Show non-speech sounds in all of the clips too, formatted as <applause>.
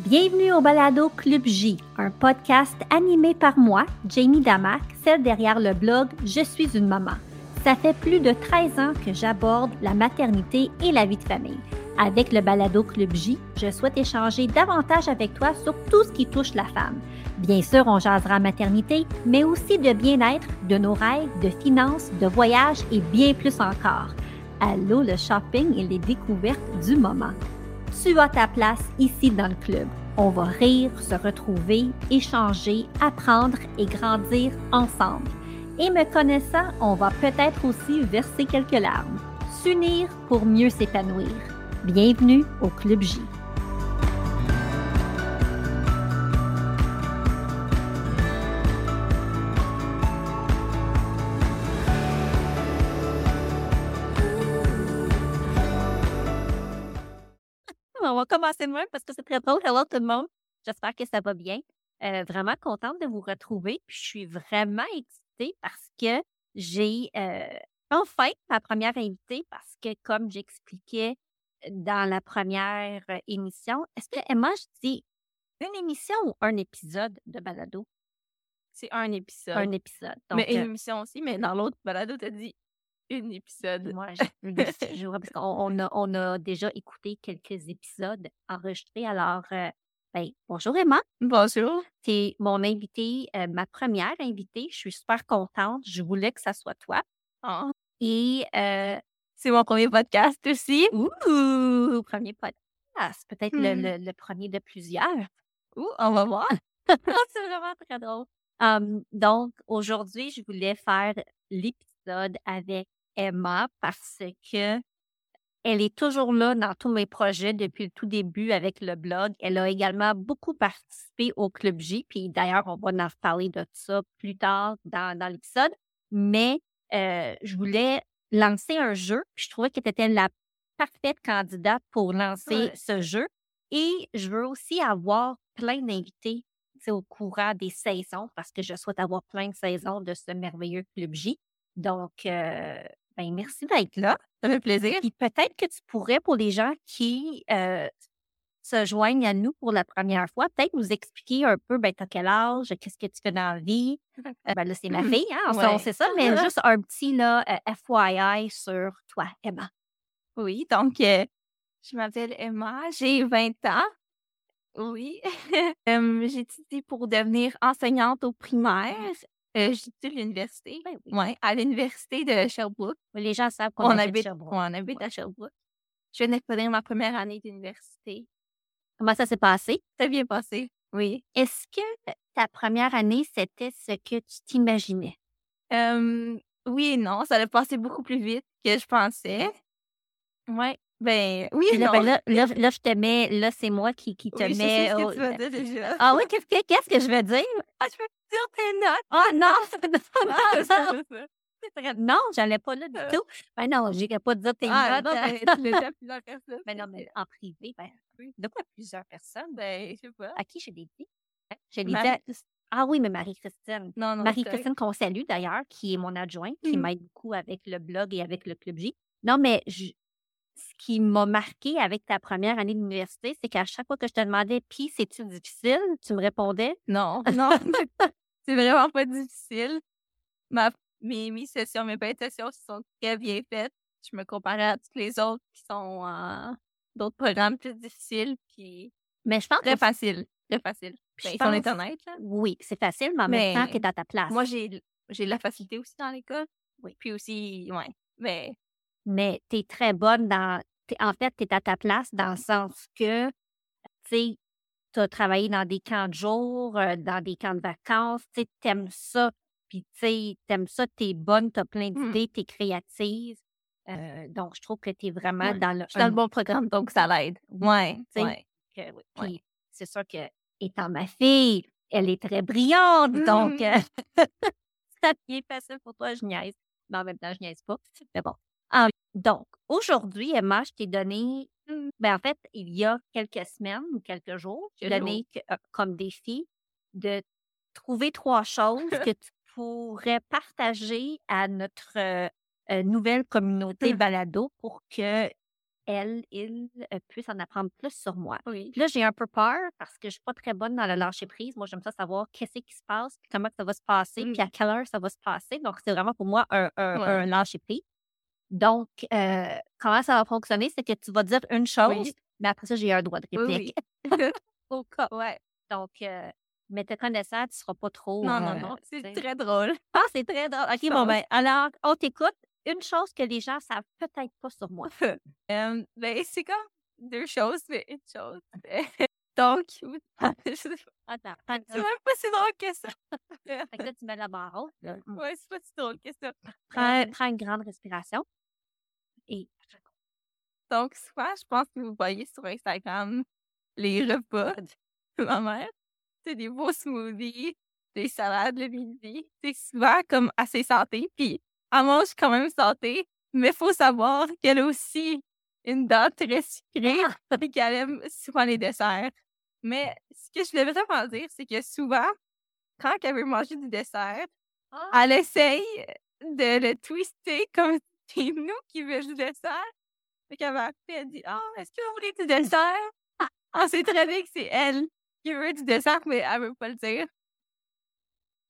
Bienvenue au Balado Club J, un podcast animé par moi, Jamie Damac, celle derrière le blog Je suis une maman. Ça fait plus de 13 ans que j'aborde la maternité et la vie de famille. Avec le Balado Club J, je souhaite échanger davantage avec toi sur tout ce qui touche la femme. Bien sûr, on jasera maternité, mais aussi de bien-être, de nos rêves, de finances, de voyages et bien plus encore. Allô le shopping et les découvertes du moment. Tu as ta place ici dans le club. On va rire, se retrouver, échanger, apprendre et grandir ensemble. Et me connaissant, on va peut-être aussi verser quelques larmes. S'unir pour mieux s'épanouir. Bienvenue au Club J. On va commencer de même parce que c'est très drôle. Hello tout le monde. J'espère que ça va bien. Euh, vraiment contente de vous retrouver. Puis je suis vraiment excitée parce que j'ai euh, enfin ma première invitée parce que comme j'expliquais dans la première euh, émission, est-ce que Emma, je dis une émission ou un épisode de balado? C'est un épisode. Un épisode. Donc, mais une euh, émission aussi, mais dans l'autre balado, t'as dit une épisode. Moi, je, <laughs> parce qu'on on a, on a déjà écouté quelques épisodes enregistrés. Alors, euh, ben, bonjour Emma. Bonjour. C'est mon invitée, euh, ma première invitée. Je suis super contente. Je voulais que ça soit toi. Ah, Et, euh, C'est mon premier podcast aussi. ouh, premier podcast. Peut-être le, le- le premier de plusieurs. Ouh, on va voir. <laughs> <laughs> C'est vraiment très drôle. Um, donc, aujourd'hui, je voulais faire l'épisode avec Emma parce que elle est toujours là dans tous mes projets depuis le tout début avec le blog. Elle a également beaucoup participé au Club J, puis d'ailleurs, on va en reparler de ça plus tard dans, dans l'épisode. Mais euh, je voulais lancer un jeu, puis je trouvais que tu étais la parfaite candidate pour lancer ce jeu. Et je veux aussi avoir plein d'invités au courant des saisons parce que je souhaite avoir plein de saisons de ce merveilleux Club J. Donc, euh, ben, merci d'être là. Ça fait plaisir. Puis peut-être que tu pourrais, pour les gens qui euh, se joignent à nous pour la première fois, peut-être nous expliquer un peu, ben, t'as quel âge, qu'est-ce que tu fais dans la vie? Euh, ben là, c'est ma fille, hein, on, Ouais. on sait ça, mais <laughs> juste un petit là, euh, FYI sur toi, Emma. Oui, donc, je m'appelle Emma, j'ai 20 ans. Oui. <laughs> J'étudie pour devenir enseignante au primaire. Euh, l'université. Ben oui. Oui, à l'université de Sherbrooke. Les gens savent qu'on On habite habite, Sherbrooke. on habite à Sherbrooke. Je viens de finir ma première année d'université. Comment ça s'est passé? Ça bien passé. Oui. Est-ce que ta première année, c'était ce que tu t'imaginais? Euh, oui et non, ça a passé beaucoup plus vite que je pensais. Ouais. Ben, oui Là, non. ben là, là, là, je te mets, là, c'est moi qui, qui te Oui, je sais mets. ce que tu vas dire déjà. <laughs> Ah oui, qu'est-ce que, qu'est-ce que je vais dire? Ah, je peux te dire tes notes. Ah non, <laughs> Ah, c'est c'est ça. c'est vrai. non, j'allais pas là du Euh. tout. Ben non, j'irais pas dire tes Ah, notes. non, ben, tu à plusieurs personnes. Ben non, mais en privé, ben Oui. de quoi plusieurs personnes? Ben, je sais pas. À qui je l'ai dit? Hein? Je l'ai dit Ah oui, mais Marie-Christine. Non, non. Marie-Christine qu'on salue d'ailleurs, qui est mon adjointe, qui Mhm. m'aide beaucoup avec le blog et avec le Club J. Non, mais je- ce qui m'a marqué avec ta première année d'université, c'est qu'à chaque fois que je te demandais, puis c'est-tu difficile, tu me répondais, Non, <laughs> non. c'est vraiment pas difficile. Ma, mes, mes sessions, mes sessions sont très bien faites. Je me comparais à toutes les autres qui sont en d'autres programmes plus difficiles, puis mais je pense très que facile. Très facile. Ben, honnête, là. oui, c'est facile, mais en même temps, Mais tu es à ta place. Moi, j'ai j'ai de la facilité aussi dans l'école. Oui. Puis aussi, ouais. Mais mais tu es très bonne dans. t'es- en fait, tu es à ta place dans le sens que, tu tu as travaillé dans des camps de jour, euh, dans des camps de vacances, tu sais, t'aimes ça. Puis, tu sais, t'aimes ça, t'es bonne, t'as plein Hmm. d'idées, t'es créative. Euh, donc, je trouve que tu es vraiment Ouais, dans le. je suis dans un- le bon programme, donc ça l'aide. Ouais. Tu oui. Puis, c'est sûr que, étant ma fille, elle est très brillante. Donc, euh, <laughs> ça devient facile pour toi, je niaise. Mais en même temps, je niaise pas. Mais bon. Ah, donc, aujourd'hui, Emma, je t'ai donné, Mm. ben, en fait, il y a quelques semaines ou quelques jours, je t'ai donné que- euh, comme défi de trouver trois choses que tu pourrais partager à notre euh, euh, nouvelle communauté Mm. balado pour que elle, il euh, puisse en apprendre plus sur moi. Oui. Puis là, j'ai un peu peur parce que je suis pas très bonne dans le lâcher prise. Moi, j'aime ça savoir qu'est-ce qui se passe, puis comment ça va se passer, Mm. puis à quelle heure ça va se passer. Donc, c'est vraiment pour moi un, un, Ouais. un lâcher prise. Donc, euh, comment ça va fonctionner? C'est que tu vas dire une chose, Oui. mais après ça, j'ai un droit de réplique. oui. <laughs> <laughs> Au cas. Ouais. Donc, euh, mais te connaissant, tu seras pas trop. Non, non, euh, non. C'est très drôle. <laughs> Ah, c'est très drôle. OK, bon, ben, alors, on t'écoute. Une chose que les gens savent peut-être pas sur moi. Euh, ben, c'est comme deux choses, mais une chose. Donc, <laughs> je sais pas. Attends, c'est même pas si drôle que ça. Fait que là, tu mets la barre haute. là. <laughs> ouais, c'est pas si drôle que ça. Prends, Euh, prends une grande respiration. Et Donc, souvent, je pense que vous voyez sur Instagram les repas de ma mère. C'est des beaux smoothies, des salades le midi. C'est souvent comme assez santé. Puis, elle mange quand même santé, mais faut savoir qu'elle a aussi une dent très sucrée et qu'elle aime souvent les desserts. Mais ce que je voulais vraiment dire, c'est que souvent, quand elle veut manger du dessert, elle essaye de le twister comme <laughs> si c'est nous qui veut du dessert. Fait qu'elle m'a appelé, elle dit Ah, est-ce que vous voulez du dessert? <laughs> On sait très bien que c'est elle qui veut du dessert, mais elle veut pas le dire.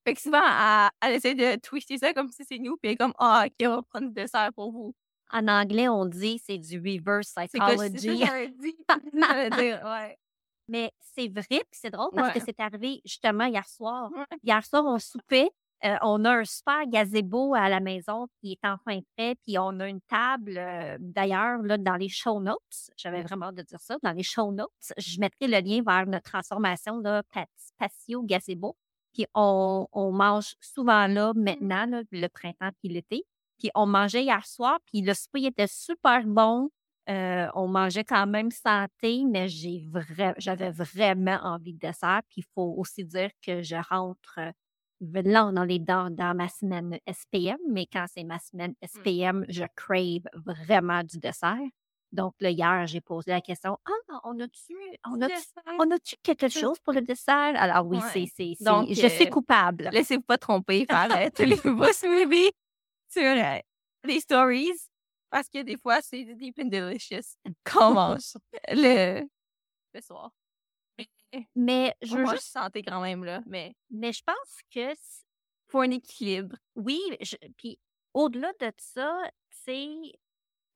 Fait que souvent, elle, elle essaie de twister ça comme si c'est nous, puis elle est comme Ah, ok, on va prendre du dessert pour vous. en anglais, on dit c'est du reverse que c'est que psychology. J'allais <laughs> dire, ouais. Mais c'est vrai, puis c'est drôle parce que c'est arrivé justement hier soir. Ouais. Hier soir, on soupait. euh, on a un super gazebo à la maison qui est enfin prêt. Puis on a une table, euh, d'ailleurs, là, dans les show notes. J'avais vraiment hâte de dire ça. Dans les show notes, je mettrai le lien vers notre transformation, là, Pat- Patio Gazebo. Puis on, on mange souvent là, maintenant, là, le printemps puis l'été. Puis on mangeait hier soir, puis le souper était super bon. Euh, on mangeait quand même santé, mais j'ai vra- j'avais vraiment envie de dessert. Puis il faut aussi dire que je rentre euh, là dans les dents dans ma semaine SPM, mais quand c'est ma semaine SPM, je crave vraiment du dessert. Donc là, hier, j'ai posé la question Ah, on a-tu on a on quelque chose pour le dessert? Alors oui, Ouais. c'est, Donc, je suis euh, coupable. Laissez-vous pas tromper par <laughs> tous les <laughs> sur euh, les stories. Parce que des fois, c'est deep and delicious qu'on mange le, le soir. Mais je veux mange juste santé quand même, là. Mais Mais je pense que faut un équilibre. oui, je- puis au-delà de ça, tu sais,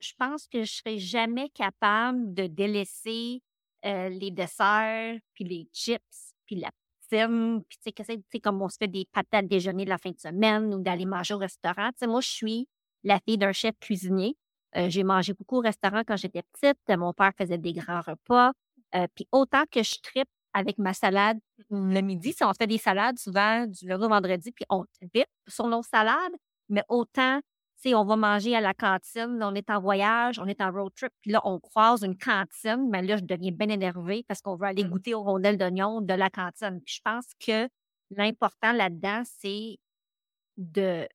je pense que je serais jamais capable de délaisser euh, les desserts, puis les chips, puis la poutine, puis tu sais, tu comme on se fait des patates déjeuner de la fin de semaine ou d'aller manger au restaurant. Tu sais, moi, je suis la fille d'un chef cuisinier. Euh, j'ai mangé beaucoup au restaurant quand j'étais petite. Mon père faisait des grands repas. Euh, puis autant que je tripe avec ma salade le midi, si on se fait des salades souvent du lundi au vendredi, puis on tripe sur nos salades, mais autant, tu on va manger à la cantine, on est en voyage, on est en road trip, puis là, on croise une cantine, mais là, je deviens bien énervée parce qu'on veut aller Mm. goûter aux rondelles d'oignon de la cantine. Puis je pense que l'important là-dedans, c'est de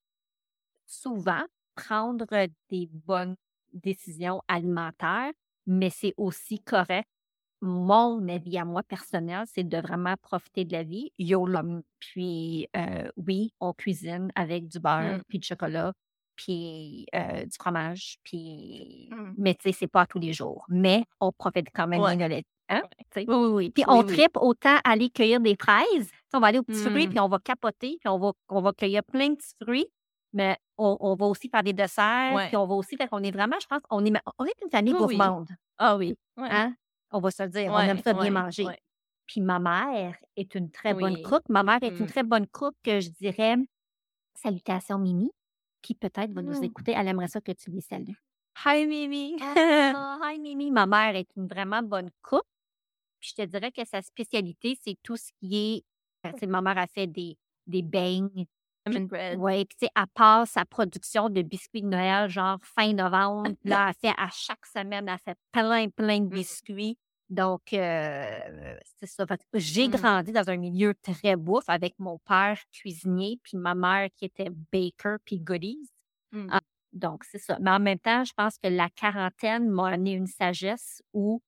souvent prendre des bonnes décisions alimentaires, mais c'est aussi correct. Mon avis à moi personnel, c'est de vraiment profiter de la vie. YOLO. Puis euh, oui, on cuisine avec du beurre, Mm. puis du chocolat, puis euh, du fromage, puis... Mm. Mais tu sais, c'est pas tous les jours. Mais on profite quand même Ouais. de la vie. Hein? Oui, oui, oui. Puis on oui. tripe autant aller cueillir des fraises. On va aller au petit fruit, Mm. puis on va capoter, puis on va, on va cueillir plein de petits fruits. Mais on, on va aussi faire des desserts, Ouais. puis on va aussi faire qu'on est vraiment, je pense, on est, on est une famille Oui, oui. gourmande. Ah oui. Ouais. Hein? On va se le dire, on aime ça bien manger. Puis ma mère est une très bonne cook. Ma mère est une Mm. très bonne cook que je dirais, salutations Mimi, qui peut-être va nous Mm. écouter. Elle aimerait ça que tu lui salues. Hi, Mimi. Ah, <laughs> hi Mimi, ma mère est une vraiment bonne cook. Puis je te dirais que sa spécialité, c'est tout ce qui est. sais, ma mère a fait des, des beignes. Bread. Oui, puis tu sais, elle passe sa production de biscuits de Noël, genre fin novembre. <laughs> Là, elle fait à chaque semaine, elle fait plein, plein de Mm. biscuits. Donc, euh, c'est ça. J'ai Mm. grandi dans un milieu très bouffe avec mon père cuisinier, puis ma mère qui était baker, puis goodies. Mm. Ah, Donc, c'est ça. Mais en même temps, je pense que la quarantaine m'a amené une sagesse où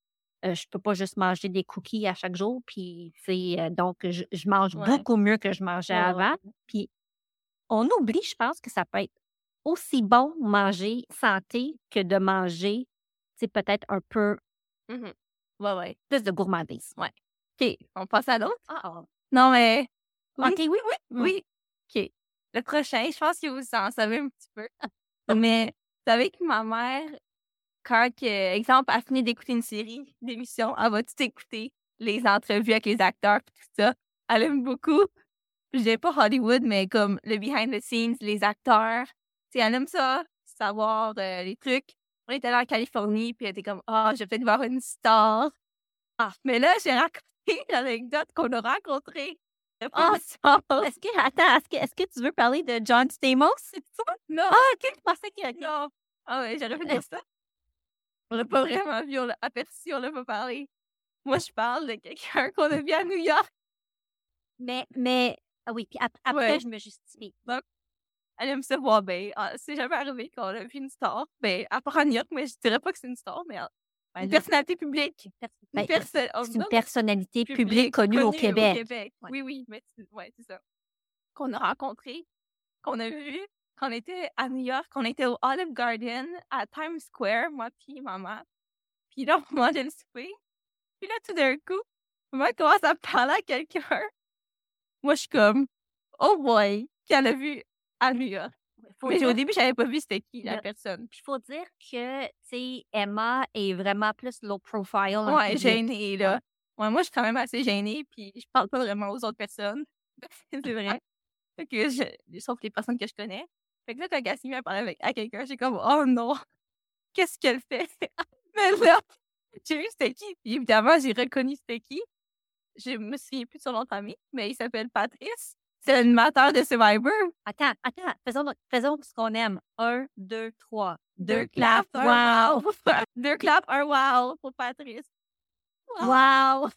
euh, je peux pas juste manger des cookies à chaque jour. Puis, euh, donc, je, je mange Ouais. beaucoup mieux que je mangeais Ouais, avant. Puis, on oublie, je pense, que ça peut être aussi bon manger santé que de manger, tu sais, peut-être un peu Mhm. Ouais, ouais. plus de gourmandise. OK, on passe à l'autre? Ah, Non, mais oui, OK, oui, oui. Oui. OK. Le prochain, je pense que vous en savez un petit peu. <laughs> Mais vous savez que ma mère, quand, que, exemple, elle finit d'écouter une série d'émissions, elle va tout écouter les entrevues avec les acteurs et tout ça. Elle aime beaucoup. Je dirais pas Hollywood, mais comme le behind the scenes, les acteurs. Tu sais, elle aime ça, savoir euh, les trucs. On était allé en Californie, puis elle était comme, ah, je vais peut-être voir une star. Ah, mais là, j'ai raconté <laughs> l'anecdote qu'on a rencontrée. Ah, Est-ce que, attends, est-ce que, est-ce que tu veux parler de John Stamos? C'est ça? non! Ah, OK, je pensais que. Non. Ah ouais, j'aurais fait dire ça. On l'a pas vraiment vu, on l'a aperçu, on l'a pas parlé. Moi, je parle de quelqu'un qu'on a vu à New York. Mais, mais, ah oui, puis ap- après, Ouais. je me justifie. Elle aime ça voir bien. Ah, c'est jamais arrivé qu'on a vu une star. Ben, à part New York, mais je dirais pas que c'est une star, mais Ben, une personnalité publique. Une ben, personne. oh, c'est une non, personnalité publique connue au Québec. Ouais. Oui, oui, mais c'est ouais, c'est ça. Qu'on a rencontré, qu'on a vu, qu'on était à New York, qu'on était au Olive Garden, à Times Square, moi puis maman. Puis là, on <laughs> mangeait le souper. Puis là, tout d'un coup, maman commence à parler à quelqu'un. Moi, je suis comme, oh boy, qu'elle a vu à New York. Faut Mais dire- au début, j'avais pas vu c'était qui la Le- personne. Puis il faut dire que, tu sais, Emma est vraiment plus low profile. Ouais, gênée, là. Ouais, moi, je suis quand même assez gênée, puis je parle pas vraiment aux autres personnes. <laughs> c'est vrai. Fait que je, sauf les personnes que je connais. Fait que là, quand Cassie vient parler avec, à quelqu'un, j'ai comme, oh non, qu'est-ce qu'elle fait? <laughs> Mais là, j'ai vu c'était qui, puis évidemment, j'ai reconnu c'était qui. Je me souviens plus de son nom de famille, mais il s'appelle Patrice. C'est l'animateur de Survivor. Attends, attends, faisons, faisons ce qu'on aime. Un, deux, trois. Deux claps, un wow! <laughs> Deux claps, un wow pour Patrice. Wow!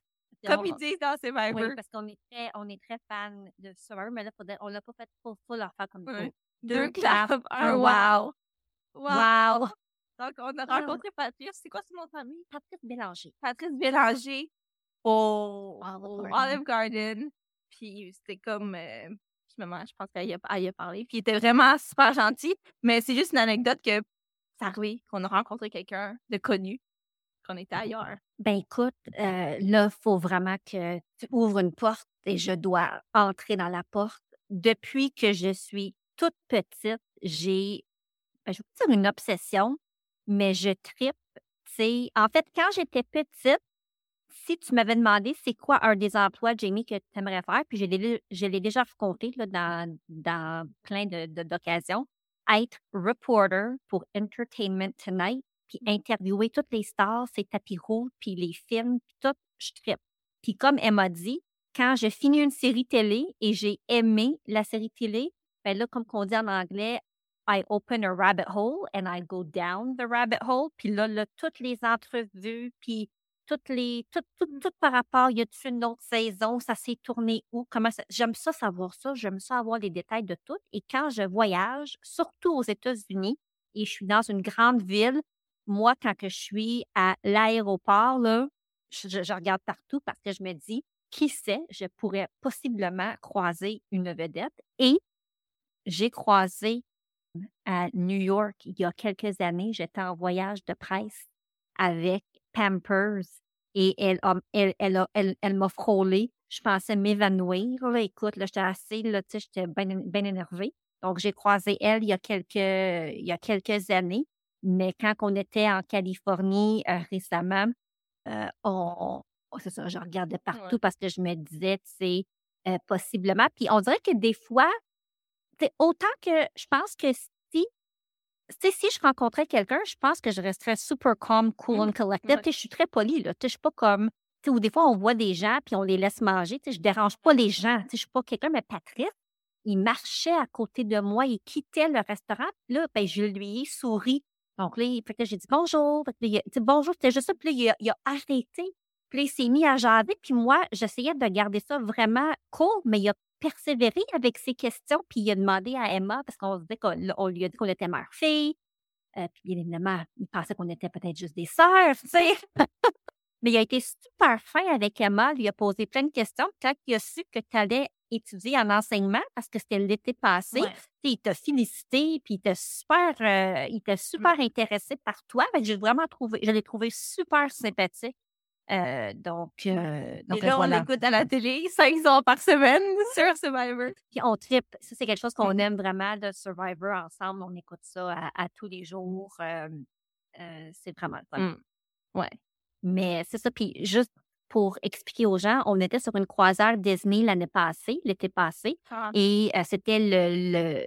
Comme ils disent dans Survivor. Oui, parce qu'on est très, on est très fan de Survivor, mais là, on l'a pas fait pour, pour leur faire comme ça. Deux Deux claps, un wow. Wow. Wow! Donc, on a Ah. rencontré Patrice. C'est quoi son nom de famille? Patrice Bélanger. Patrice Bélanger au, Olive Garden. Olive Garden. Puis c'était comme. euh, finalement, je pense qu'elle y, y a parlé. Puis il était vraiment super gentil. Mais c'est juste une anecdote que c'est arrivé qu'on a rencontré quelqu'un de connu, qu'on était ailleurs. Ben écoute, euh, là, il faut vraiment que tu ouvres une porte et je dois entrer dans la porte. Depuis que je suis toute petite, j'ai, ben, je vais dire une obsession, mais je tripe. En fait, quand j'étais petite, si tu m'avais demandé c'est quoi un des emplois, Jamie, que tu aimerais faire, puis je l'ai, je l'ai déjà raconté là, dans, dans plein de, de- d'occasions, être reporter pour Entertainment Tonight, puis interviewer toutes les stars, ces tapis rouges, puis les films, puis tout, je trippe. Puis comme elle m'a dit, quand je finis une série télé et j'ai aimé la série télé, ben là, comme on dit en anglais, I open a rabbit hole and I go down the rabbit hole. Puis là, là toutes les entrevues, puis toutes les, tout, par rapport, y a-tu une autre saison, ça s'est tourné où, comment ça, j'aime ça savoir ça, j'aime ça avoir les détails de tout. Et quand je voyage, surtout aux États-Unis, et je suis dans une grande ville, moi, quand je suis à l'aéroport, là, je regarde partout parce que je me dis, qui sait, je pourrais possiblement croiser une vedette. Et j'ai croisé à New York il y a quelques années, j'étais en voyage de presse avec Pampers et elle, elle, elle, elle, elle m'a frôlé. Je pensais m'évanouir. Écoute, là, j'étais assez, là, tu sais, j'étais bien énervée. Donc, j'ai croisé elle il y a quelques, il y a quelques années. Mais quand on était en Californie euh, récemment, euh, on, on- c'est ça, je regardais partout parce que je me disais, tu sais, euh, possiblement. Puis on dirait que des fois, autant que je pense que tu sais, si je rencontrais quelqu'un, je pense que je resterais super calm, cool and collected. Ouais. Je suis très polie, là. Je suis pas comme, ou des fois, on voit des gens puis on les laisse manger. Je dérange pas les gens. Je suis pas quelqu'un, mais Patrice, il marchait à côté de moi, il quittait le restaurant. Puis là, ben, je lui ai souri. Donc là, il- fait que j'ai dit bonjour. Fait que il bonjour, c'était juste ça. Puis là, il a, il a arrêté. Puis là, il s'est mis à jaser. Puis moi, j'essayais de garder ça vraiment cool, mais il a persévéré avec ses questions. Puis il a demandé à Emma, parce qu'on lui a dit qu'on était mère-fille. Euh, puis bien évidemment, il pensait qu'on était peut-être juste des sœurs, tu sais. mais il a été super fin avec Emma, lui a posé plein de questions. Quand il a su que tu allais étudier en enseignement parce que c'était l'été passé. Ouais. Il t'a félicité, puis il était super, euh, il super intéressé par toi. Que J'ai vraiment trouvé, je l'ai trouvé super sympathique. Euh, donc, euh, donc Et là, on voilà. l'écoute à la télé cinq heures par semaine <laughs> sur Survivor. Puis on tripe. Ça, c'est quelque chose qu'on Mm. aime vraiment de Survivor ensemble. On écoute ça à, à tous les jours. Euh, euh, c'est vraiment le fun. Mm. Ouais. Mais c'est ça. Puis juste pour expliquer aux gens, on était sur une croisière Disney l'année passée, l'été passé. Ah, Et euh, c'était le,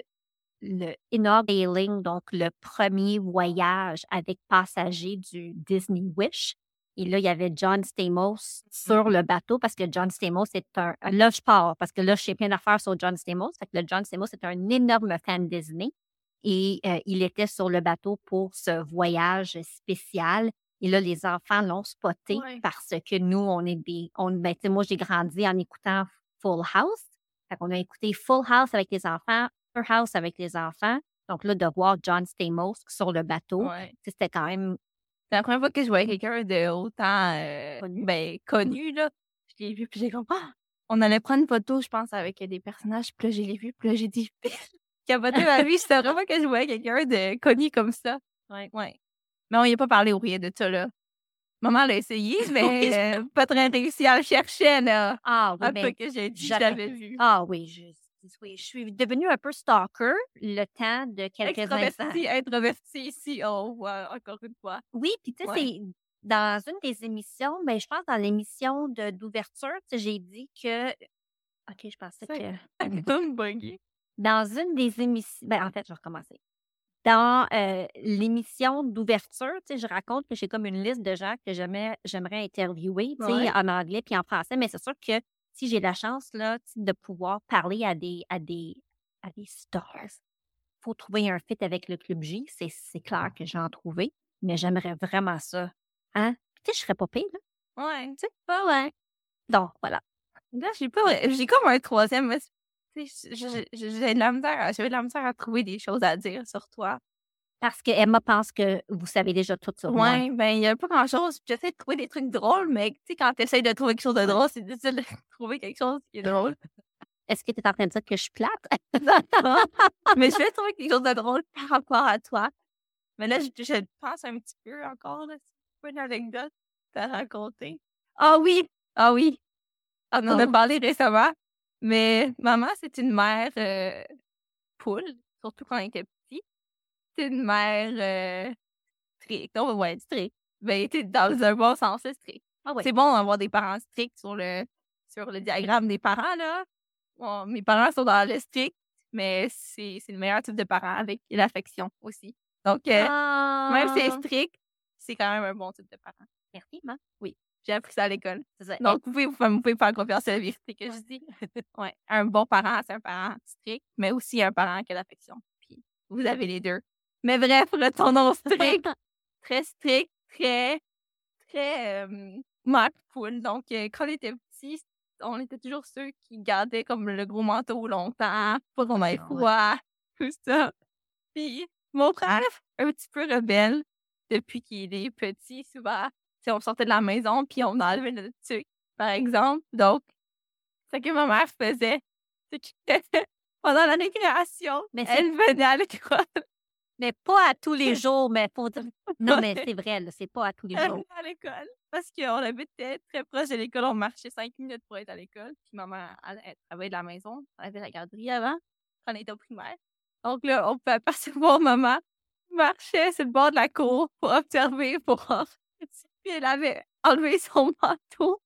le, le donc le premier voyage avec passagers du Disney Wish. Et là, il y avait John Stamos sur le bateau parce que John Stamos est un. Là, je pars parce que là, je sais plein d'affaires sur John Stamos. Fait que le John Stamos est un énorme fan Disney. Et euh, il était sur le bateau pour ce voyage spécial. Et là, les enfants l'ont spoté Ouais. parce que nous, on est des. On, ben, moi, j'ai grandi en écoutant Full House. Fait qu'on a écouté Full House avec les enfants, Full House avec les enfants. Donc là, de voir John Stamos sur le bateau, ouais. c'était quand même. C'est la première fois que je voyais quelqu'un de autant euh, Connu. ben, connu, là. Je l'ai vu, puis j'ai comme, ah! On allait prendre une photo, je pense, avec des personnages, puis là, je l'ai vu, puis là, j'ai dit, capoté ma vie, c'était vraiment que je voyais quelqu'un de connu comme ça. Ouais. Ouais. Mais on y a pas parlé ou rien de ça, là. Maman l'a essayé, <laughs> mais euh, pas très réussi à le chercher, là. Ah oui, Un mais- peu que j'ai dit, j'avais- vu. Ah oui, je, oui, je suis devenue un peu stalker le temps de quelques instants. Extraverti, introverti ici, on voit encore une fois. Oui, puis tu sais, Ouais. c'est dans une des émissions, ben, je pense dans l'émission d'ouverture, j'ai dit que. OK, je pensais C'est- que. <laughs> Dans une des émissions. Ben, en fait, je vais recommencer. Dans euh, l'émission d'ouverture, je raconte que j'ai comme une liste de gens que j'aimerais j'aimerais interviewer, Ouais. en anglais puis en français, mais c'est sûr que si j'ai la chance là, de pouvoir parler à des à des à des stars, faut trouver un fit avec le club J, c'est c'est clair que j'ai en trouvé, mais j'aimerais vraiment ça. Hein? Tu sais, je serais pas pire, là. Ouais. Tu sais, pas ouais. Donc, voilà. Là, j'ai pas vrai- j'ai comme un troisième. j'ai de la misère, j'avais de la misère à trouver des choses à dire sur toi. Parce que Emma pense que vous savez déjà tout sur moi. Ouais, ben, il y a pas grand chose. J'essaie de trouver des trucs drôles, mais tu sais, quand tu essaies de trouver quelque chose de drôle, c'est difficile de <laughs> trouver quelque chose qui est drôle. Est-ce que tu es en train de dire que je suis plate? <laughs> mais je vais trouver quelque chose de drôle par rapport à toi. Mais là, je, je pense un petit peu encore. C'est une anecdote à raconter. Ah oui! Ah oui! On en a Oh. parlé récemment. Mais maman, c'est une mère euh, poule, surtout quand elle était une mère euh, stricte. Oh, ouais, stricte. Ben, tu dans un bon sens, là, stricte. Ah oui. C'est bon d'avoir des parents stricts sur le, sur le diagramme des parents, là. Bon, mes parents sont dans le strict, mais c'est le meilleur type de parent avec l'affection aussi. Donc, euh, même si c'est Ah. strict, c'est quand même un bon type de parent. Merci, maman. J'ai appris ça à l'école. Donc, vous pouvez, vous pouvez faire confiance à la vérité que je dis. <laughs> Ouais. Un bon parent, c'est un parent strict, mais aussi un parent qui a l'affection. Puis, vous avez les deux. Mais bref, retournons <laughs> strict. très strict, très, très euh, poule. Donc, euh, quand on était petits, on était toujours ceux qui gardaient comme le gros manteau longtemps, pas qu'on ait Ah froid, <laughs> tout ça. Puis, mon frère, un petit peu rebelle, depuis qu'il est petit, souvent, sais, on sortait de la maison, puis on enlevait notre tuque, par exemple. Donc, ce que ma mère faisait, c'est que <laughs> pendant la récréation, Mais elle venait à l'école. Mais pas à tous les <laughs> jours, mais faut dire. Non, mais c'est vrai, là, c'est pas à tous les jours. à l'école. Parce qu'on habitait très proche de l'école. On marchait cinq minutes pour être à l'école. Puis maman, elle, elle travaillait de la maison. Elle avait la garderie avant, quand on était au primaire. Donc là, on peut apercevoir <laughs> maman marchait sur le bord de la cour pour observer, pour. Puis elle avait enlevé son <laughs> manteau.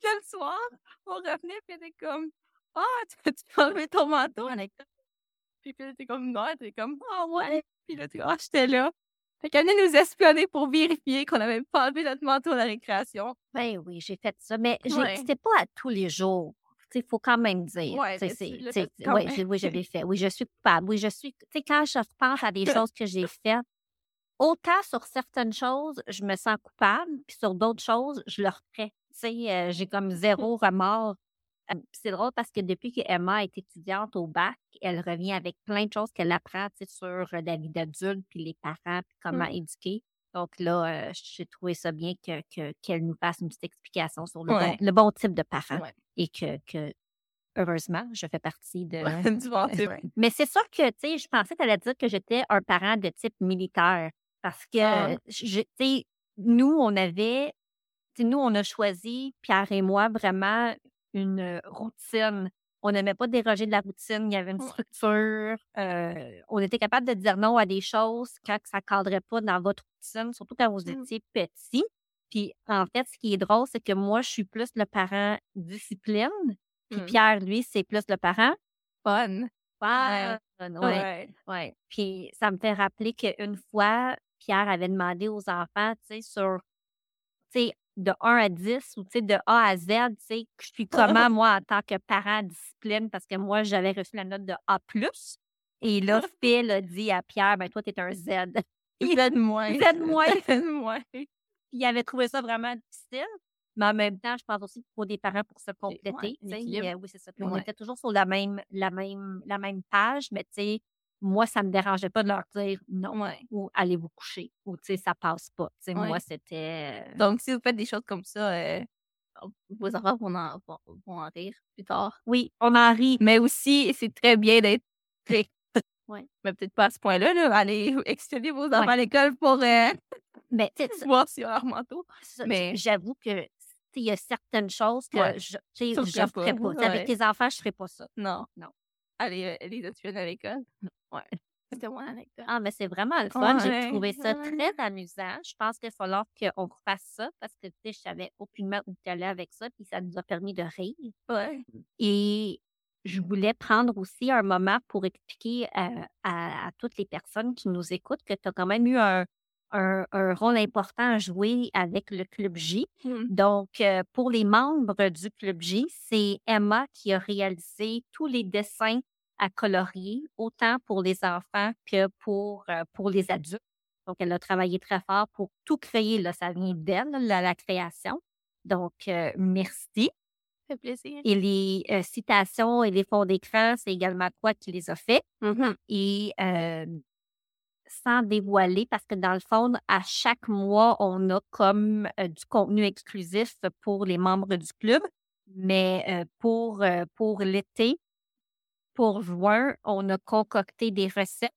Puis le soir, on revenait, puis elle était comme Ah, tu as enlevé ton manteau? Puis elle était comme Non, elle était comme Ah ouais. Puis là, tu- ah, j'étais là. Fait qu'elle venait nous espionner pour vérifier qu'on n'avait pas enlevé notre manteau à la récréation. Ben oui, j'ai fait ça, mais Ouais. c'était pas à tous les jours. Il faut quand même dire. Ouais, tu sais, mais c'est- tu l'as tu sais, fait quand ouais, même. oui, je l'ai fait. Oui, je suis coupable. Oui, je suis. Tu sais, quand je repense à des <laughs> choses que j'ai faites, autant sur certaines choses, je me sens coupable, puis sur d'autres choses, je le referais. Tu sais, euh, j'ai comme <laughs> zéro remords. Puis c'est drôle parce que depuis que Emma est étudiante au bac, elle revient avec plein de choses qu'elle apprend sur euh, la vie d'adulte, puis les parents, puis comment éduquer. Donc là, euh, j'ai trouvé ça bien que, que- qu'elle nous fasse une petite explication sur le, Ouais. bon, le bon type de parent Ouais. et que, que heureusement, je fais partie de. du ventre. <laughs> Mais c'est sûr que, tu sais, je pensais que tu allais dire que j'étais un parent de type militaire. Parce que, Ah. tu sais, nous, on avait, tu sais, nous, on a choisi, Pierre et moi, vraiment une routine. On n'aimait pas déroger de la routine. Il y avait une Ouais. structure. euh, on était capable de dire non à des choses quand ça ne cadrait pas dans votre routine, surtout quand vous Mm. étiez petit. Puis, en fait, ce qui est drôle, c'est que moi, je suis plus le parent discipline. Puis Mm. Pierre, lui, c'est plus le parent Fun. fun. Ouais, Ouais. ouais. Puis ça me fait rappeler qu'une fois, Pierre avait demandé aux enfants, tu sais, sur, tu sais, de 1 à 10 ou, tu sais, de A à Z, tu sais, je suis comment, moi, en tant que parent discipline, parce que moi, j'avais reçu la note de A+. Et là, Phil a dit à Pierre, ben toi, t'es un Z. <laughs> Il- Z moins. Z moins. <laughs> Z moins. Il avait trouvé ça vraiment difficile. Mais en même temps, je pense aussi qu'il faut des parents pour se compléter. ouais. Euh, oui, c'est ça. Puis on était toujours sur la même, la même, la même page, mais tu sais, moi, ça me dérangeait pas de leur dire non Ouais. ou allez vous coucher ou tu sais, ça passe pas. Ouais. moi, c'était. euh, Donc, si vous faites des choses comme ça, euh, vos enfants vont en, vont, vont en rire plus tard. Oui, on en rit. Mais aussi, c'est très bien d'être strict. Ouais. <laughs> Mais peut-être pas à ce point-là, là. Allez <laughs> extender vos enfants à l'école pour euh, Mais sais, <laughs> voir sur leur manteau. ça, Mais- j'avoue que il y a certaines choses que je, je ferais pas. Avec tes enfants, je ferais pas ça. Non. Non. Allez, euh, les espionner à l'école? Ouais. C'était mon anecdote. Ah, mais c'est vraiment le fun. J'ai trouvé ça très amusant. Je pense qu'il va falloir qu'on fasse ça parce que, tu sais, je savais aucunement où tu allais avec ça, puis ça nous a permis de rire. Ouais. Et je voulais prendre aussi un moment pour expliquer à, à toutes les personnes qui nous écoutent que tu as quand même eu un, un- un rôle important à jouer avec le Club J. Hmm. Donc, euh, pour les membres du Club J, c'est Emma qui a réalisé tous les dessins à colorier, autant pour les enfants que pour, euh, pour les adultes. Donc, elle a travaillé très fort pour tout créer. Là, ça vient d'elle, la, la création. Donc, euh, merci. Ça fait plaisir. Et les euh, citations et les fonds d'écran, c'est également toi qui les as fait. Mhm. Et sans dévoiler, parce que dans le fond, à chaque mois, on a comme du contenu exclusif pour les membres du club. Mais pour, pour l'été, pour juin, on a concocté des recettes.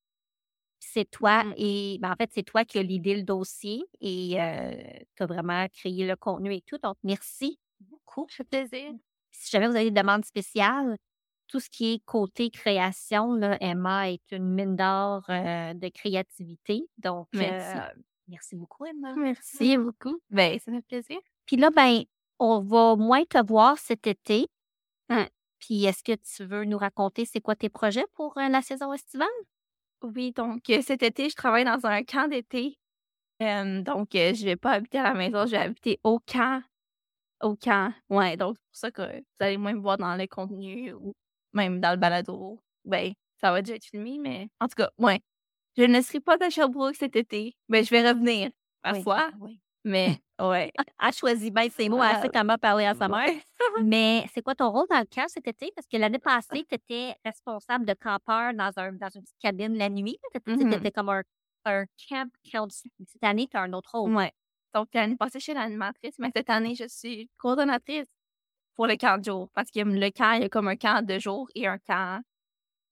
C'est toi Mm. et ben, en fait, c'est toi qui as l'idée le dossier et tu as vraiment créé le contenu et tout. Donc, merci beaucoup. Ça fait plaisir. Si jamais vous avez des demandes spéciales, tout ce qui est côté création, là, Emma est une mine d'or euh, de créativité. Donc, Merci. euh, merci beaucoup, Emma. Merci beaucoup. Ben, ça fait plaisir. Puis là, ben, on va moins te voir cet été. Puis est-ce que tu veux nous raconter c'est quoi tes projets pour euh, la saison estivale? Oui, donc cet été, je travaille dans un camp d'été. Euh, donc, je vais pas habiter à la maison, je vais habiter au camp. Au camp. Ouais, donc c'est pour ça que vous allez moins me voir dans les contenus ou même dans le balado. Ben, ça va déjà être filmé, mais en tout cas, ouais. Je ne serai pas à Sherbrooke cet été. Ben, je vais revenir parfois, Oui. Mais <laughs> ouais. Elle choisit bien ses mots, elle Ah, sait comment parler à sa mère. <laughs> Mais c'est quoi ton rôle dans le camp cet été? Parce que l'année passée, tu étais responsable de campeur dans, un, dans une petite cabine la nuit. Tu Mhm. étais comme un, un camp counselor. Cette année, tu as un autre rôle. Ouais. Donc, l'année passée, je suis l'animatrice, mais cette année, je suis coordonnatrice pour le camp de jour. Parce que le camp, il y a comme un camp de jour et un camp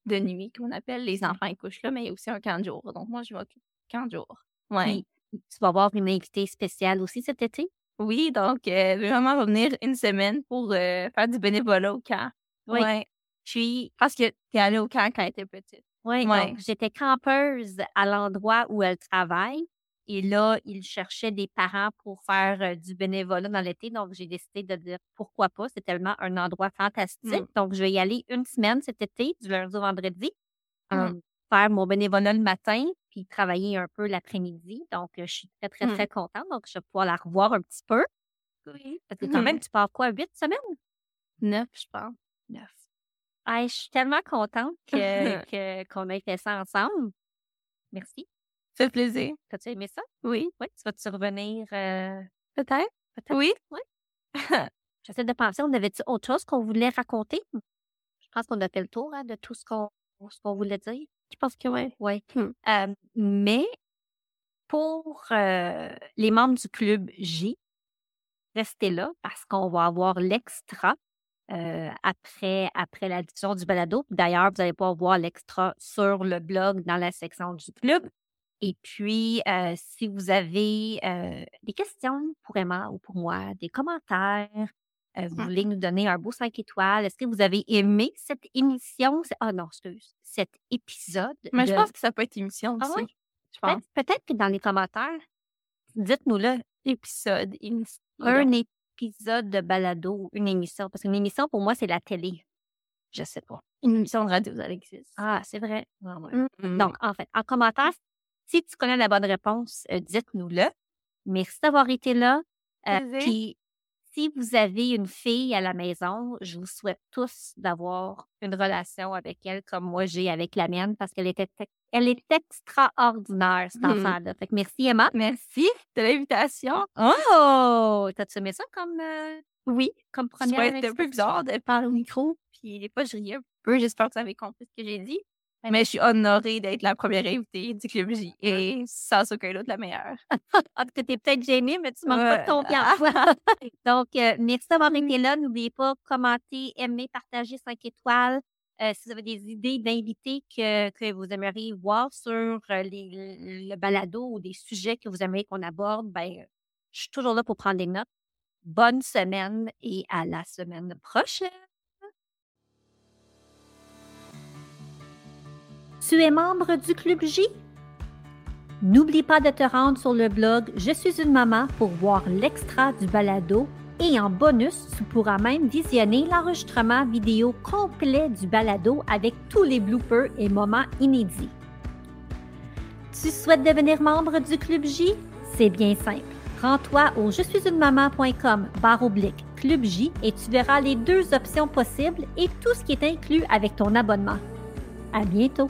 de nuit, qu'on appelle. Les enfants, ils couchent là, mais il y a aussi un camp de jour. Donc, moi, je vais au camp de jour. Ouais. Puis, tu vas avoir une invitée spéciale aussi cet été? Oui, donc, euh, vraiment, va venir une semaine pour euh, faire du bénévolat au camp. Oui. Ouais. Puis, Parce que t'es allée au camp quand elle était petite. oui, Ouais. donc, j'étais campeuse à l'endroit où elle travaille. Et là, ils cherchaient des parents pour faire euh, du bénévolat dans l'été. Donc, j'ai décidé de dire pourquoi pas. C'est tellement un endroit fantastique. Mm. Donc, je vais y aller une semaine cet été, du lundi au vendredi. Mm. euh, faire mon bénévolat le matin, puis travailler un peu l'après-midi. Donc, euh, je suis très, très, Mm. très contente. Donc, je vais pouvoir la revoir un petit peu. Oui. Parce que quand même, tu pars quoi, huit semaines? Neuf, je pense. Neuf. Ah, je suis tellement contente <laughs> que, que- qu'on ait fait ça ensemble. Merci. Ça fait plaisir. T'as-tu aimé ça? Oui. Oui. Tu vas-tu revenir? euh, Peut-être. peut-être? Oui. <laughs> J'essaie de penser, on avait-tu autre chose qu'on voulait raconter? Je pense qu'on a fait le tour hein, de tout ce qu'on, ce qu'on voulait dire. Je pense que oui. Hmm. Euh, mais pour euh, les membres du club J, restez là parce qu'on va avoir l'extra. euh, après, après la diffusion du balado. D'ailleurs, vous allez pouvoir voir l'extra sur le blog dans la section du club. Et puis, euh, si vous avez euh, des questions pour Emma ou pour moi, des commentaires, euh, vous Mmh. voulez nous donner un beau 5 étoiles, est-ce que vous avez aimé cette émission? Ah non, excuse, cet épisode. Mais je pense que ça peut être émission Ah aussi. ouais? Je pense. Peut-être peut-être que dans les commentaires, dites-nous-le, Épisode, émission. un épisode de balado, une émission. Parce qu'une émission, pour moi, c'est la télé. Je sais pas. Une émission de radio, ça existe. Ah, c'est vrai. Ah ouais. Mm. Donc, en fait, en commentaire, si tu connais la bonne réponse, euh, dites-nous-le. Merci d'avoir été là. Euh. Puis, si vous avez une fille à la maison, je vous souhaite tous d'avoir une relation avec elle comme moi j'ai avec la mienne parce qu'elle était, elle est extraordinaire, cette Mhm. enfant-là. Fait que merci, Emma. Merci de l'invitation. Oh! T'as-tu aimé ça comme, euh, Oui. comme Ça première va être un peu bizarre de parler au micro, puis des fois, je riais un peu. J'espère que vous avez compris ce que j'ai dit. Mais je suis honorée d'être la première invitée du Club J et sans aucun doute la meilleure. <laughs> Ah, que t'es peut-être gênée, mais tu manques pas de confiance. <laughs> <laughs> Donc, euh, merci d'avoir été là. N'oubliez pas, commenter, aimer, partager 5 étoiles. Euh, si vous avez des idées d'invités que, que vous aimeriez voir sur euh, les- le balado ou des sujets que vous aimeriez qu'on aborde, ben, je suis toujours là pour prendre des notes. Bonne semaine et à la semaine prochaine. Tu es membre du Club J? N'oublie pas de te rendre sur le blog Je suis une maman pour voir l'extra du balado et en bonus, tu pourras même visionner l'enregistrement vidéo complet du balado avec tous les bloopers et moments inédits. Tu souhaites devenir membre du Club J? C'est bien simple. Rends-toi au je suis une maman.com barre oblique Club J et tu verras les deux options possibles et tout ce qui est inclus avec ton abonnement. À bientôt!